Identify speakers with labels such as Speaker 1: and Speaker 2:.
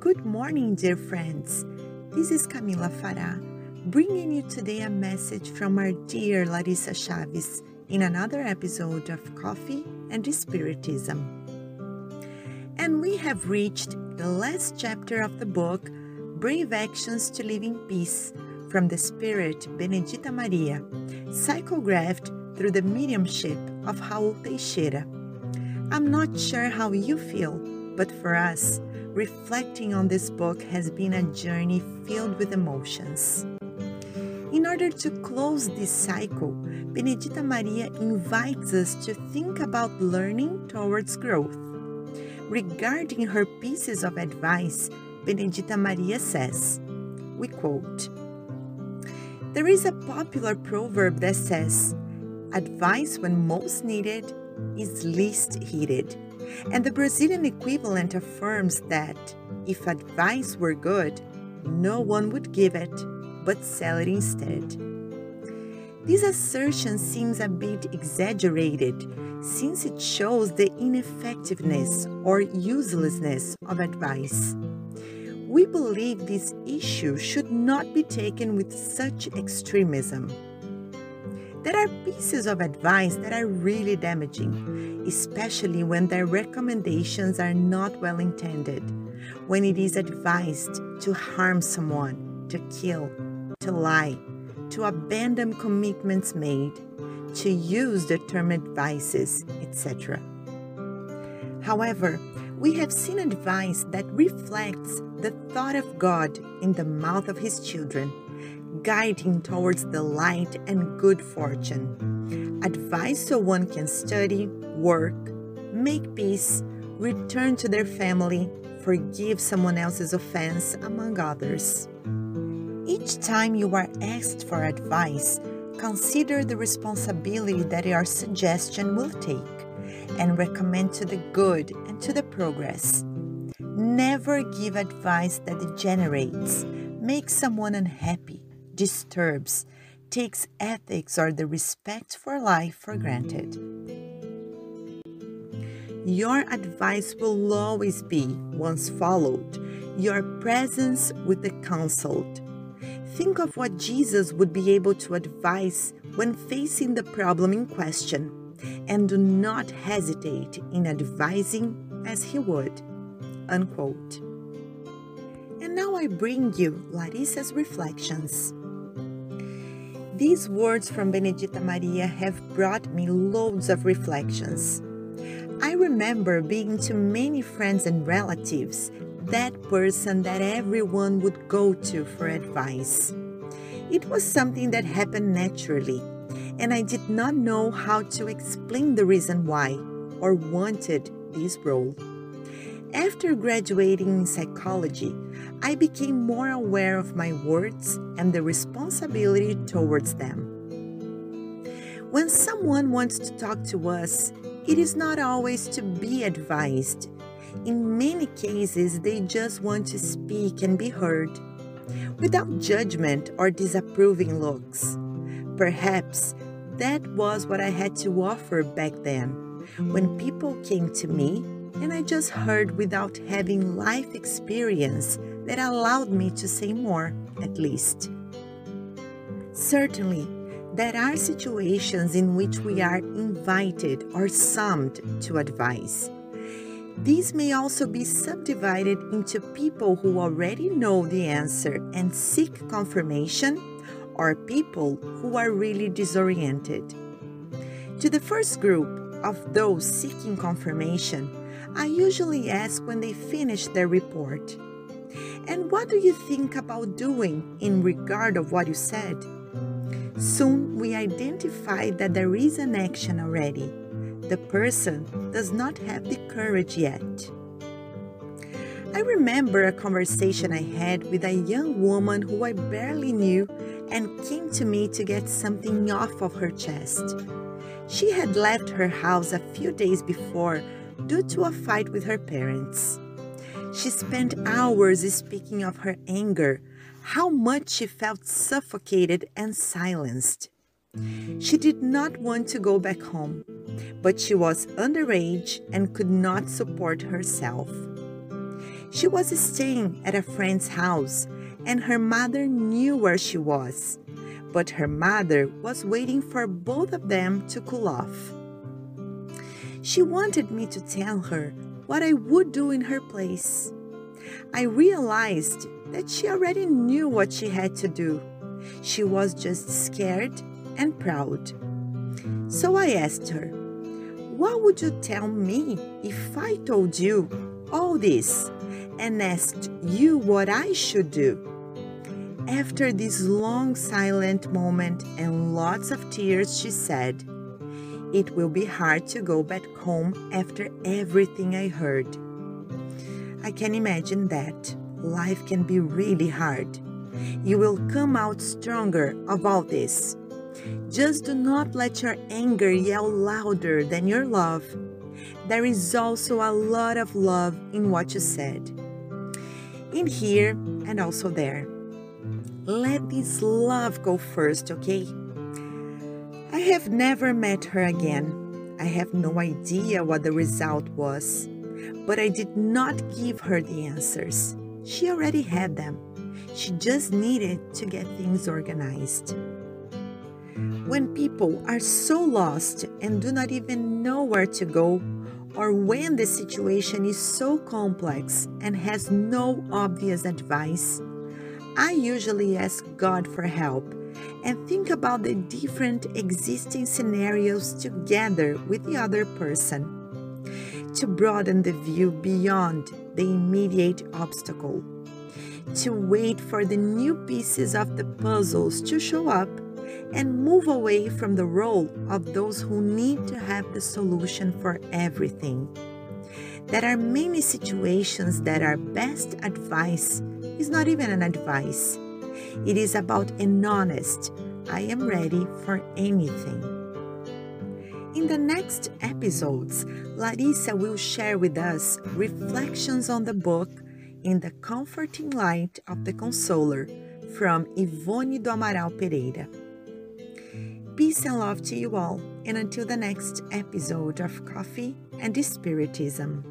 Speaker 1: Good morning, dear friends. This is Camila Farah, bringing you today a message from our dear Larissa Chaves in another episode of Coffee and Spiritism. And we have reached the last chapter of the book, Brave Actions to Live in Peace, from the Spirit Benedita Maria, psychographed through the mediumship of Raul Teixeira. I'm not sure how you feel, but for us, reflecting on this book has been a journey filled with emotions. In order to close this cycle, Benedita Maria invites us to think about learning towards growth. Regarding her pieces of advice, Benedita Maria says, we quote, There is a popular proverb that says, Advice when most needed is least heeded. And the Brazilian equivalent affirms that if advice were good, no one would give it, but sell it instead. This assertion seems a bit exaggerated since it shows the ineffectiveness or uselessness of advice. We believe this issue should not be taken with such extremism. There are pieces of advice that are really damaging, especially when their recommendations are not well intended, when it is advised to harm someone, to kill, to lie, to abandon commitments made, to use determined vices, etc. However, we have seen advice that reflects the thought of God in the mouth of His children guiding towards the light and good fortune. Advice so one can study, work, make peace, return to their family, forgive someone else's offense, among others. Each time you are asked for advice, consider the responsibility that your suggestion will take and recommend to the good and to the progress. Never give advice that degenerates, makes someone unhappy, disturbs, takes ethics or the respect for life for granted. Your advice will always be, once followed, your presence with the counseled. Think of what Jesus would be able to advise when facing the problem in question, and do not hesitate in advising as he would. Unquote. And now I bring you Larissa's reflections. These words from Benedita Maria have brought me loads of reflections. I remember being to many friends and relatives that person that everyone would go to for advice. It was something that happened naturally, and I did not know how to explain the reason why or wanted this role. After graduating in psychology, I became more aware of my words and the responsibility towards them. When someone wants to talk to us, it is not always to be advised. In many cases, they just want to speak and be heard, without judgment or disapproving looks. Perhaps that was what I had to offer back then, when people came to me and I just heard without having life experience that allowed me to say more, at least. Certainly, there are situations in which we are invited or summoned to advise. These may also be subdivided into people who already know the answer and seek confirmation, or people who are really disoriented. To the first group of those seeking confirmation, I usually ask when they finish their report. And what do you think about doing in regard of what you said? Soon we identify that there is an action already. The person does not have the courage yet. I remember a conversation I had with a young woman who I barely knew and came to me to get something off of her chest. She had left her house a few days before due to a fight with her parents. She spent hours speaking of her anger, how much she felt suffocated and silenced. She did not want to go back home, but she was underage and could not support herself. She was staying at a friend's house, and her mother knew where she was. But her mother was waiting for both of them to cool off. She wanted me to tell her what I would do in her place. I realized that she already knew what she had to do. She was just scared and proud. So I asked her, What would you tell me if I told you all this and asked you what I should do? After this long silent moment and lots of tears, she said, It will be hard to go back home after everything I heard. I can imagine that. Life can be really hard. You will come out stronger of all this. Just do not let your anger yell louder than your love. There is also a lot of love in what you said, in here and also there. Let this love go first, okay? I have never met her again. I have no idea what the result was, but I did not give her the answers. She already had them. She just needed to get things organized. When people are so lost and do not even know where to go, or when the situation is so complex and has no obvious advice, I usually ask God for help and think about the different existing scenarios together with the other person to broaden the view beyond the immediate obstacle, to wait for the new pieces of the puzzles to show up and move away from the role of those who need to have the solution for everything. There are many situations that our best advice is not even an advice. It is about an honest, I am ready for anything. In the next episodes, Larissa will share with us reflections on the book In the Comforting Light of the Consoler from Yvonne do Amaral Pereira. Peace and love to you all, and until the next episode of Coffee and Spiritism.